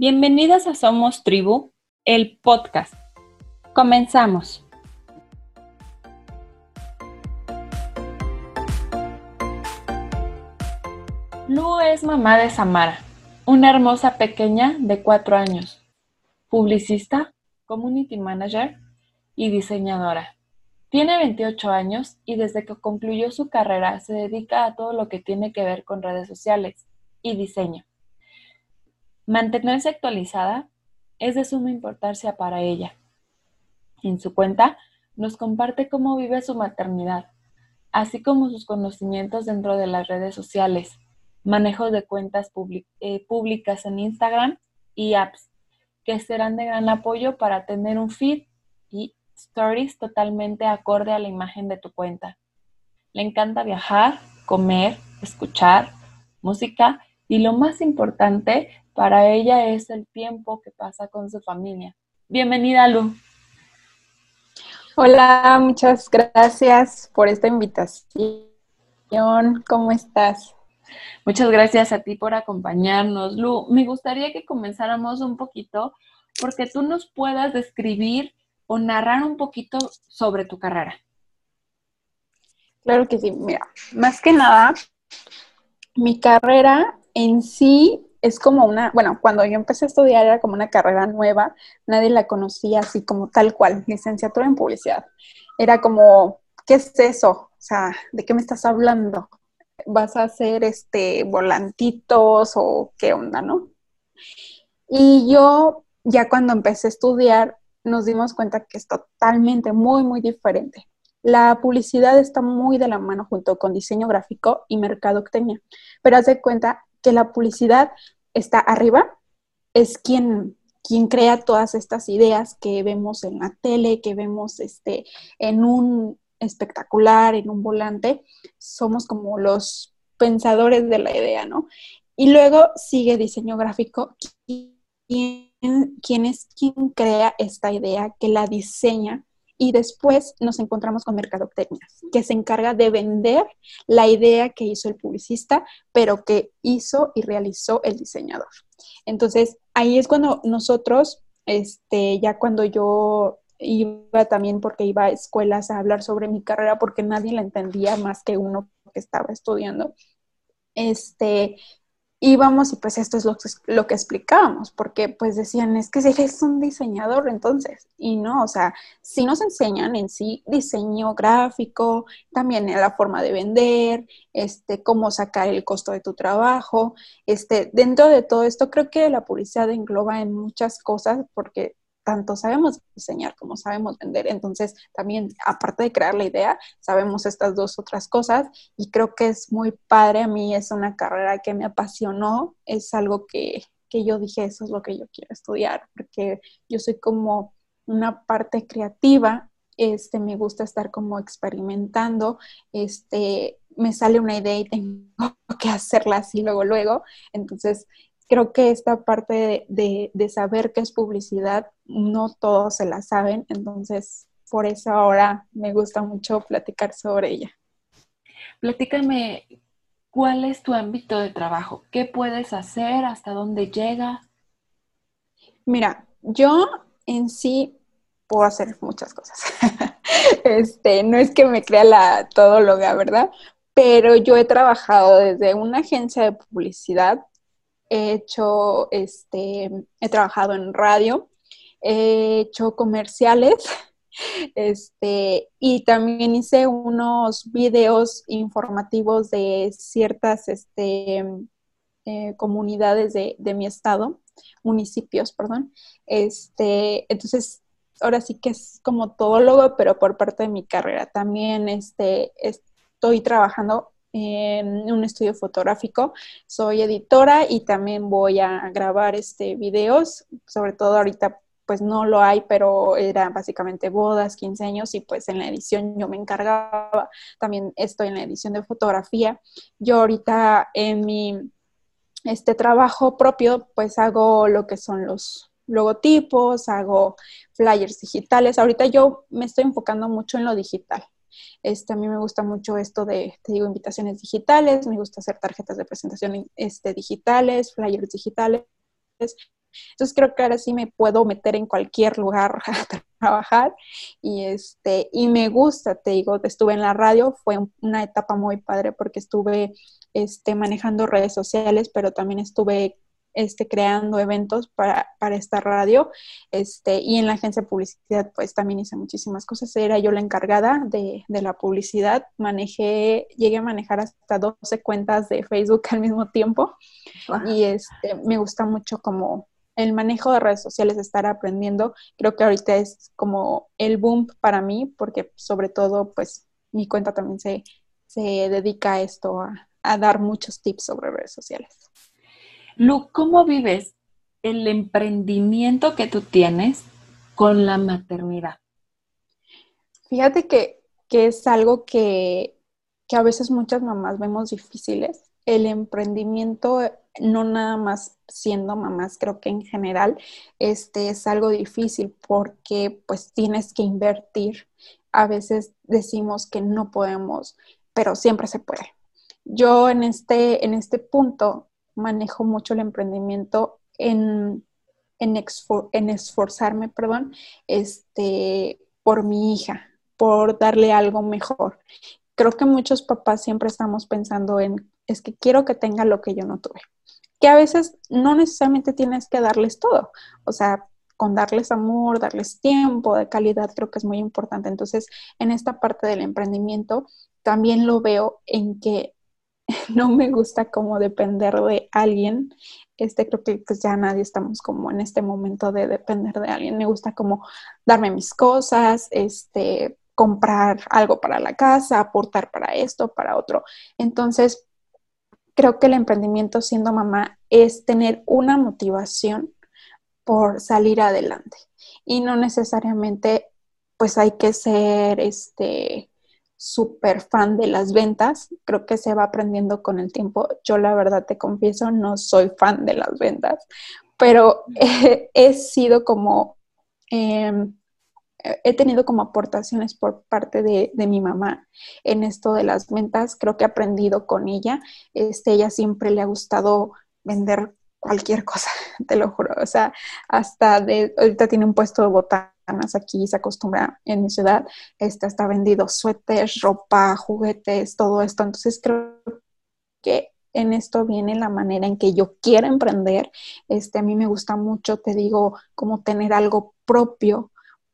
Bienvenidas a Somos Tribu, el podcast. Comenzamos. Lu es mamá de Samara, una hermosa pequeña de cuatro años, publicista, community manager y diseñadora. Tiene 28 años y desde que concluyó su carrera se dedica a todo lo que tiene que ver con redes sociales y diseño. Mantenerse actualizada es de suma importancia para ella. En su cuenta nos comparte cómo vive su maternidad, así como sus conocimientos dentro de las redes sociales, manejo de cuentas eh, públicas en Instagram y apps, que serán de gran apoyo para tener un feed y stories totalmente acorde a la imagen de tu cuenta. Le encanta viajar, comer, escuchar música y lo más importante, para ella es el tiempo que pasa con su familia. Bienvenida, Lu. Hola, muchas gracias por esta invitación. ¿Cómo estás? Muchas gracias a ti por acompañarnos, Lu. Me gustaría que comenzáramos un poquito porque tú nos puedas describir o narrar un poquito sobre tu carrera. Claro que sí. Mira, más que nada, mi carrera en sí es como una, bueno, cuando yo empecé a estudiar era como una carrera nueva, nadie la conocía así como tal cual, licenciatura en publicidad. Era como, ¿qué es eso? O sea, ¿de qué me estás hablando? ¿Vas a hacer este volantitos o qué onda, no? Y yo ya cuando empecé a estudiar nos dimos cuenta que es totalmente muy, muy diferente. La publicidad está muy de la mano junto con diseño gráfico y mercadotecnia, pero haz de cuenta que la publicidad está arriba, es quien, quien crea todas estas ideas que vemos en la tele, que vemos este, en un espectacular, en un volante, somos como los pensadores de la idea, ¿no? Y luego sigue diseño gráfico, quién es quien crea esta idea, que la diseña y después nos encontramos con Mercadotecnia, que se encarga de vender la idea que hizo el publicista, pero que hizo y realizó el diseñador. Entonces, ahí es cuando nosotros, este, ya cuando yo iba también porque iba a escuelas a hablar sobre mi carrera porque nadie la entendía más que uno que estaba estudiando. Este, íbamos y pues esto es lo, lo, que explicábamos, porque pues decían, es que si eres un diseñador entonces, y no, o sea, sí nos enseñan en sí diseño gráfico, también en la forma de vender, este, cómo sacar el costo de tu trabajo, este, dentro de todo esto creo que la publicidad engloba en muchas cosas, porque tanto sabemos diseñar como sabemos vender. Entonces, también, aparte de crear la idea, sabemos estas dos otras cosas y creo que es muy padre. A mí es una carrera que me apasionó, es algo que, que yo dije, eso es lo que yo quiero estudiar, porque yo soy como una parte creativa este, me gusta estar como experimentando, este, me sale una idea y tengo que hacerla así luego, luego. Entonces, creo que esta parte de, saber qué es publicidad, no todos se la saben, entonces por eso ahora me gusta mucho platicar sobre ella. Platícame, ¿cuál es tu ámbito de trabajo? ¿Qué puedes hacer? ¿Hasta dónde llega? Mira, yo en sí puedo hacer muchas cosas. este, no es que me crea la todóloga, ¿verdad? Pero yo he trabajado desde una agencia de publicidad he hecho, este, he trabajado en radio, he hecho comerciales, este, y también hice unos videos informativos de ciertas este, eh, comunidades de, mi estado, municipios, perdón. Este, entonces, ahora sí que es como todólogo, pero por parte de mi carrera. También este, estoy trabajando en un estudio fotográfico. Soy editora y también voy a grabar este videos, sobre todo ahorita pues no lo hay, pero eran básicamente bodas, 15 años y pues en la edición yo me encargaba, también estoy en la edición de fotografía. Yo ahorita en mi este trabajo propio pues hago lo que son los logotipos, hago flyers digitales. Ahorita yo me estoy enfocando mucho en lo digital. Este, a mí me gusta mucho esto de, te digo, invitaciones digitales, me gusta hacer tarjetas de presentación este, digitales, flyers digitales. Entonces creo que ahora sí me puedo meter en cualquier lugar a trabajar. Y este y me gusta, te digo, estuve en la radio, fue una etapa muy padre porque estuve este manejando redes sociales, pero también estuve este, creando eventos para, esta radio este, y en la agencia de publicidad pues también hice muchísimas cosas. Era yo la encargada de, la publicidad, manejé, llegué a manejar hasta 12 cuentas de Facebook al mismo tiempo. Y este, me gusta mucho como el manejo de redes sociales, estar aprendiendo. Creo que ahorita es como el boom para mí porque sobre todo pues mi cuenta también se, se dedica a esto, a, a dar muchos tips sobre redes sociales. Lu, ¿cómo vives el emprendimiento que tú tienes con la maternidad? Fíjate que, es algo que, a veces muchas mamás vemos difíciles. El emprendimiento, no nada más siendo mamás, creo que en general este es algo difícil porque pues tienes que invertir. A veces decimos que no podemos, pero siempre se puede. Yo en este, en este punto manejo mucho el emprendimiento en, en, esforzarme, perdón, este, por mi hija, por darle algo mejor. Creo que muchos papás siempre estamos pensando en, es que quiero que tenga lo que yo no tuve. Que a veces no necesariamente tienes que darles todo. O sea, con darles amor, darles tiempo de calidad, creo que es muy importante. Entonces, en esta parte del emprendimiento, también lo veo en que no me gusta como depender de alguien. Este, creo que pues ya nadie estamos como en este momento de depender de alguien. Me gusta como darme mis cosas, este, comprar algo para la casa, aportar para esto, para otro. Entonces, creo que el emprendimiento siendo mamá es tener una motivación por salir adelante y no necesariamente pues hay que ser este súper fan de las ventas. Creo que se va aprendiendo con el tiempo. Yo la verdad te confieso, no soy fan de las ventas, pero he, sido como, em, he tenido como aportaciones por parte de, mi mamá en esto de las ventas. Creo que he aprendido con ella. Este, ella siempre le ha gustado vender cualquier cosa, te lo juro. O sea, hasta de, ahorita tiene un puesto de botanas aquí se acostumbra en mi ciudad, este, está vendido suéteres, ropa, juguetes, todo esto. Entonces creo que en esto viene la manera en que yo quiero emprender. Este, a mí me gusta mucho, te digo, como tener algo propio,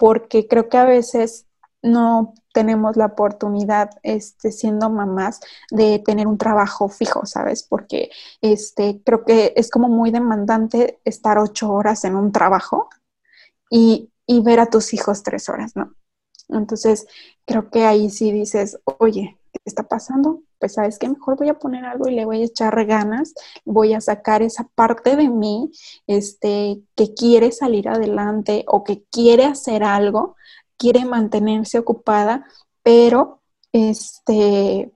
porque creo que a veces no tenemos la oportunidad, este, siendo mamás, de tener un trabajo fijo, ¿sabes? Porque este, creo que es como muy demandante estar ocho horas en un trabajo y y ver a tus hijos tres horas, ¿no? Entonces, creo que ahí sí dices, oye, ¿qué está pasando? Pues sabes que mejor voy a poner algo y le voy a echar ganas, voy a sacar esa parte de mí, este, que quiere salir adelante o que quiere hacer algo, quiere mantenerse ocupada, pero este,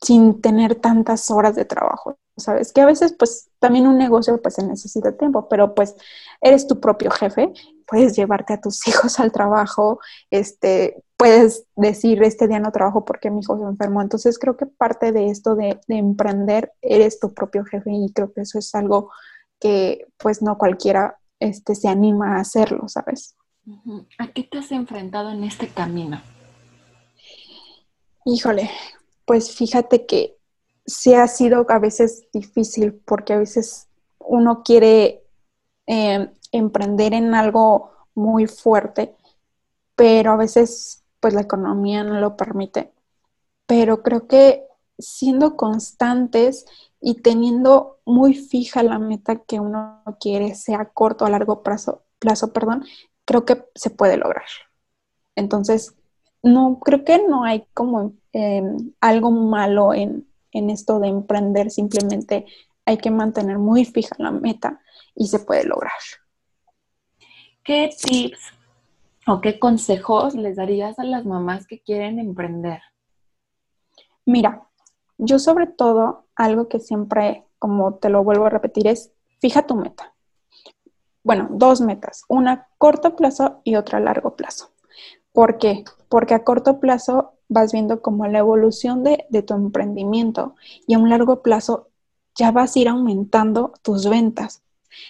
sin tener tantas horas de trabajo. ¿sabes? Que a veces, pues, también un negocio, pues, se necesita tiempo, pero, pues, eres tu propio jefe, puedes llevarte a tus hijos al trabajo, este, puedes decir, este día no trabajo porque mi hijo se enfermó. Entonces, creo que parte de esto de, emprender, eres tu propio jefe y creo que eso es algo que, pues, no cualquiera este, se anima a hacerlo, ¿sabes? ¿A qué te has enfrentado en este camino? Híjole, pues fíjate que sí ha sido a veces difícil porque a veces uno quiere eh, emprender en algo muy fuerte, pero a veces pues la economía no lo permite. Pero creo que siendo constantes y teniendo muy fija la meta que uno quiere, sea corto o a largo plazo, plazo perdón, creo que se puede lograr. Entonces, no, creo que no hay como eh, algo malo en, en esto de emprender, simplemente hay que mantener muy fija la meta y se puede lograr. ¿Qué tips o qué consejos les darías a las mamás que quieren emprender? Mira, yo sobre todo algo que siempre, como te lo vuelvo a repetir, es fija tu meta. Bueno, dos metas, una a corto plazo y otra a largo plazo. ¿Por qué? Porque a corto plazo vas viendo como la evolución de, tu emprendimiento y a un largo plazo ya vas a ir aumentando tus ventas.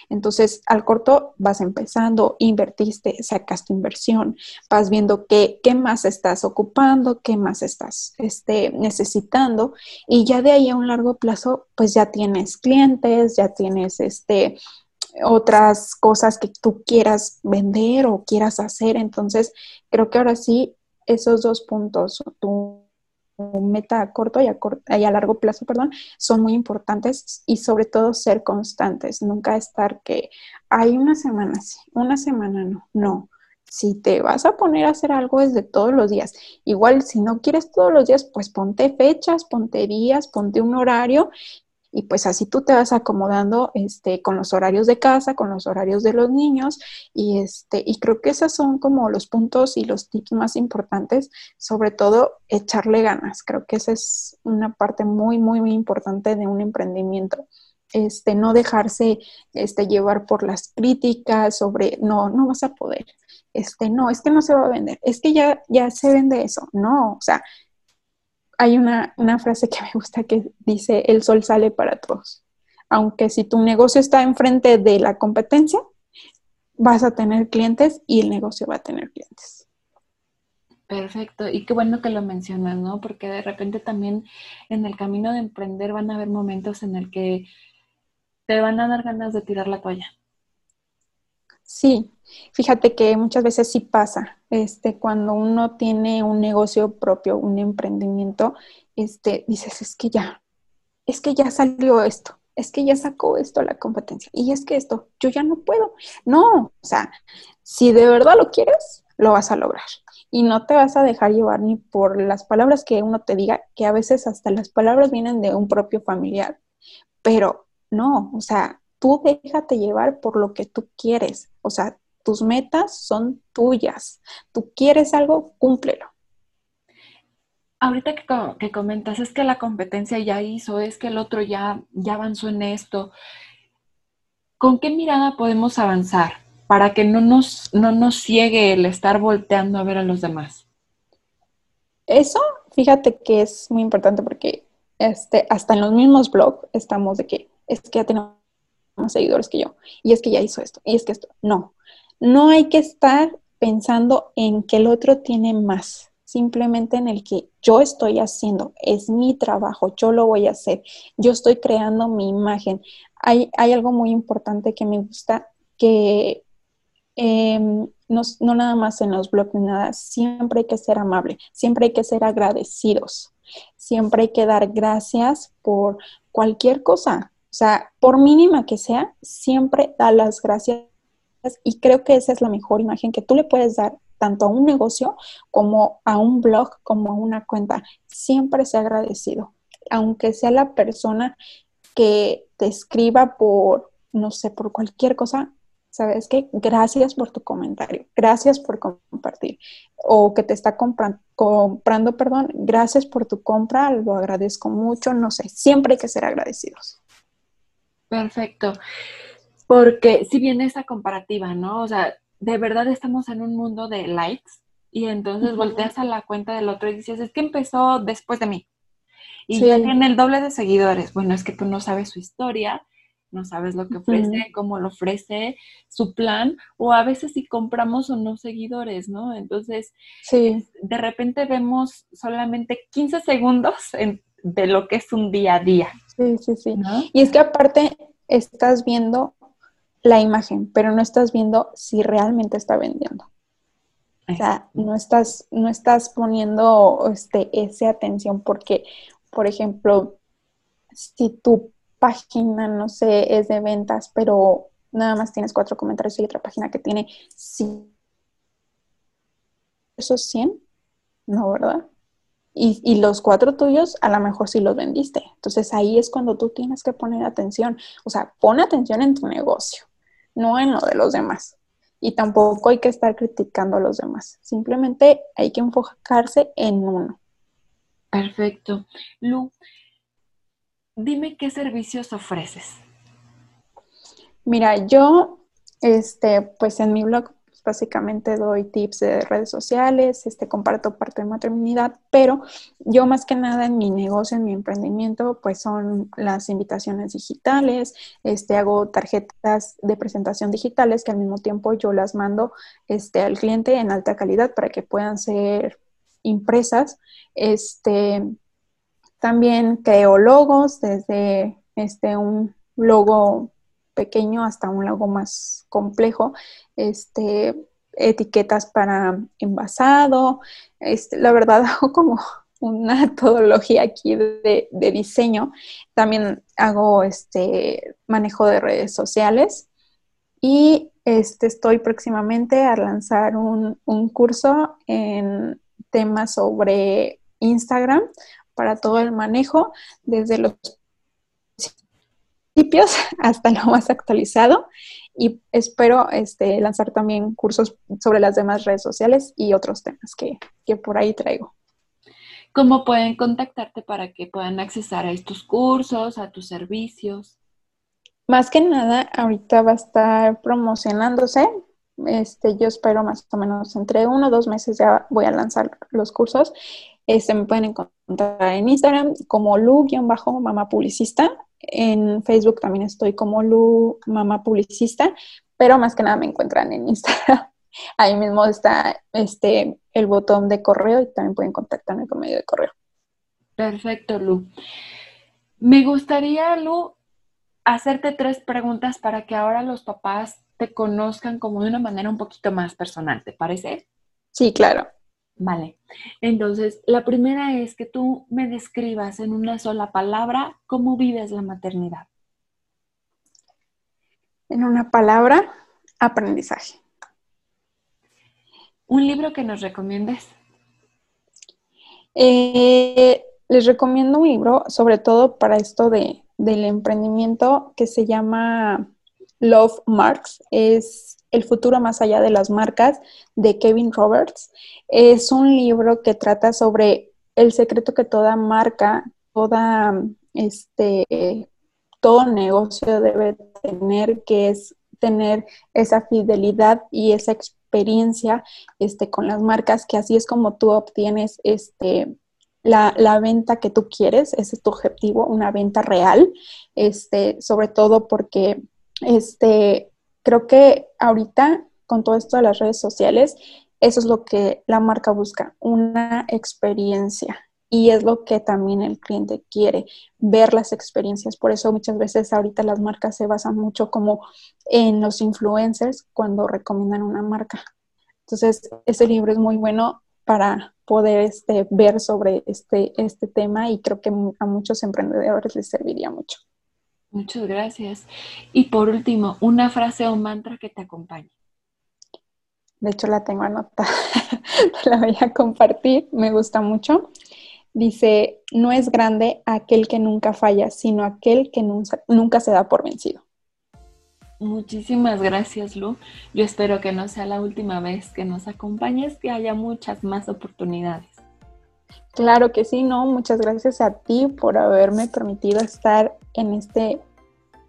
Entonces, al corto vas empezando, invertiste, sacas tu inversión, vas viendo qué, qué más estás ocupando, qué más estás este, necesitando y ya de ahí a un largo plazo, pues ya tienes clientes, ya tienes este, otras cosas que tú quieras vender o quieras hacer. Entonces, creo que ahora sí, esos dos puntos, tu meta a corto y a, y a largo plazo, perdón, son muy importantes y sobre todo ser constantes, nunca estar que hay una semana sí, una semana no, no. Si te vas a poner a hacer algo es de todos los días. Igual si no quieres todos los días, pues ponte fechas, ponte días, ponte un horario y pues así tú te vas acomodando este, con los horarios de casa, con los horarios de los niños y, este, y creo que esos son como los puntos y los tips más importantes, sobre todo echarle ganas. Creo que esa es una parte muy, muy, muy importante de un emprendimiento. Este, no dejarse este, llevar por las críticas sobre, no, no vas a poder, este, no, es que no se va a vender, es que ya, ya se vende eso, no, o sea, hay una, frase que me gusta que dice, el sol sale para todos. Aunque si tu negocio está enfrente de la competencia, vas a tener clientes y el negocio va a tener clientes. Perfecto, y qué bueno que lo mencionas, ¿no? Porque de repente también en el camino de emprender van a haber momentos en el que te van a dar ganas de tirar la toalla. Sí, fíjate que muchas veces sí pasa, este, cuando uno tiene un negocio propio, un emprendimiento, este, dices, es que ya, es que ya salió esto, es que ya sacó esto la competencia, y es que esto, yo ya no puedo. No, o sea, si de verdad lo quieres, lo vas a lograr. Y no te vas a dejar llevar ni por las palabras que uno te diga, que a veces hasta las palabras vienen de un propio familiar, pero no, o sea, tú déjate llevar por lo que tú quieres. O sea, tus metas son tuyas. Tú quieres algo, cúmplelo. Ahorita que, que, comentas, es que la competencia ya hizo, es que el otro ya, ya avanzó en esto. ¿Con qué mirada podemos avanzar para que no nos, no nos ciegue el estar volteando a ver a los demás? Eso, fíjate que es muy importante porque este, hasta en los mismos blogs estamos de que es que ya tenemos más seguidores que yo, y es que ya hizo esto, y es que esto, no, no hay que estar pensando en que el otro tiene más, simplemente en el que yo estoy haciendo, es mi trabajo, yo lo voy a hacer, yo estoy creando mi imagen. Hay, hay algo muy importante que me gusta, que em, no, no, nada más en los blogs, nada, siempre hay que ser amable, siempre hay que ser agradecidos, siempre hay que dar gracias por cualquier cosa, o sea, por mínima que sea, siempre da las gracias y creo que esa es la mejor imagen que tú le puedes dar tanto a un negocio como a un blog, como a una cuenta. Siempre sea agradecido, aunque sea la persona que te escriba por, no sé, por cualquier cosa, ¿sabes qué? Gracias por tu comentario, gracias por compartir. O que te está comprando, comprando, perdón, gracias por tu compra, lo agradezco mucho, no sé, siempre hay que ser agradecidos. Perfecto. Porque si viene esa comparativa, ¿no? O sea, de verdad estamos en un mundo de likes y entonces volteas a la cuenta del otro y dices, es que empezó después de mí. Y ya tiene el doble de seguidores. Bueno, es que tú no sabes su historia, no sabes lo que ofrece, cómo lo ofrece, su plan, o a veces si compramos o no seguidores, ¿no? Entonces, sí. de repente vemos solamente 15 segundos de lo que es un día a día. Sí, sí, sí. Y es que aparte estás viendo la imagen, pero no estás viendo si realmente está vendiendo. O sea, no estás, no estás poniendo este, esa atención porque, por ejemplo, si tu página, no sé, es de ventas, pero nada más tienes cuatro comentarios y otra página que tiene sí, esos 100, no, ¿verdad? Y, los cuatro tuyos a lo mejor sí los vendiste. Entonces ahí es cuando tú tienes que poner atención. O sea, pon atención en tu negocio, no en lo de los demás. Y tampoco hay que estar criticando a los demás. Simplemente hay que enfocarse en uno. Perfecto. Lu, dime qué servicios ofreces. Mira, yo, este, pues en mi blog Básicamente doy tips de redes sociales, este, comparto parte de maternidad, pero yo más que nada en mi negocio, en mi emprendimiento, pues son las invitaciones digitales, este, hago tarjetas de presentación digitales que al mismo tiempo yo las mando este, al cliente en alta calidad para que puedan ser impresas. Este, también creo logos desde este, un logo pequeño hasta un logo más complejo, este, etiquetas para envasado, este, la verdad hago como una metodología aquí de, diseño. También hago este manejo de redes sociales y este, estoy próximamente a lanzar un, un curso en temas sobre Instagram para todo el manejo, desde los hasta lo más actualizado y espero este, lanzar también cursos sobre las demás redes sociales y otros temas que, que por ahí traigo. ¿Cómo pueden contactarte para que puedan accesar a estos cursos, a tus servicios? Más que nada, ahorita va a estar promocionándose. Este, yo espero más o menos entre uno o dos meses ya voy a lanzar los cursos. Este, me pueden encontrar en Instagram como lu-mamá publicista en Facebook también estoy como Lu Mamá Publicista, pero más que nada me encuentran en Instagram. Ahí mismo está este, el botón de correo y también pueden contactarme por medio de correo. Perfecto, Lu. Me gustaría, Lu, hacerte tres preguntas para que ahora los papás te conozcan como de una manera un poquito más personal, ¿te parece? Sí, claro. Vale. Entonces, la primera es que tú me describas en una sola palabra cómo vives la maternidad. En una palabra, aprendizaje. ¿Un libro que nos recomiendes? Eh, les recomiendo un libro, sobre todo para esto de, del emprendimiento, que se llama Love Marks. Es el futuro más allá de las marcas de Kevin Roberts. Es un libro que trata sobre el secreto que toda marca, toda este todo negocio debe tener, que es tener esa fidelidad y esa experiencia este, con las marcas, que así es como tú obtienes este, la, la, venta que tú quieres, ese es tu objetivo, una venta real, este, sobre todo porque este, creo que ahorita con todo esto de las redes sociales, eso es lo que la marca busca, una experiencia. Y es lo que también el cliente quiere, ver las experiencias. Por eso muchas veces ahorita las marcas se basan mucho como en los influencers cuando recomiendan una marca. Entonces, ese libro es muy bueno para poder este, ver sobre este, este tema y creo que a muchos emprendedores les serviría mucho. Muchas gracias. Y por último, una frase o mantra que te acompañe. De hecho, la tengo anotada. la voy a compartir. Me gusta mucho. Dice, no es grande aquel que nunca falla, sino aquel que nunca, se da por vencido. Muchísimas gracias, Lu. Yo espero que no sea la última vez que nos acompañes, que haya muchas más oportunidades. Claro que sí, no, muchas gracias a ti por haberme permitido estar en este,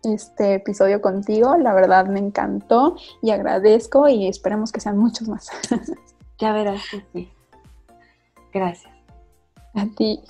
este episodio contigo. La verdad me encantó y agradezco y esperemos que sean muchos más. ya verás que sí. Gracias. A ti.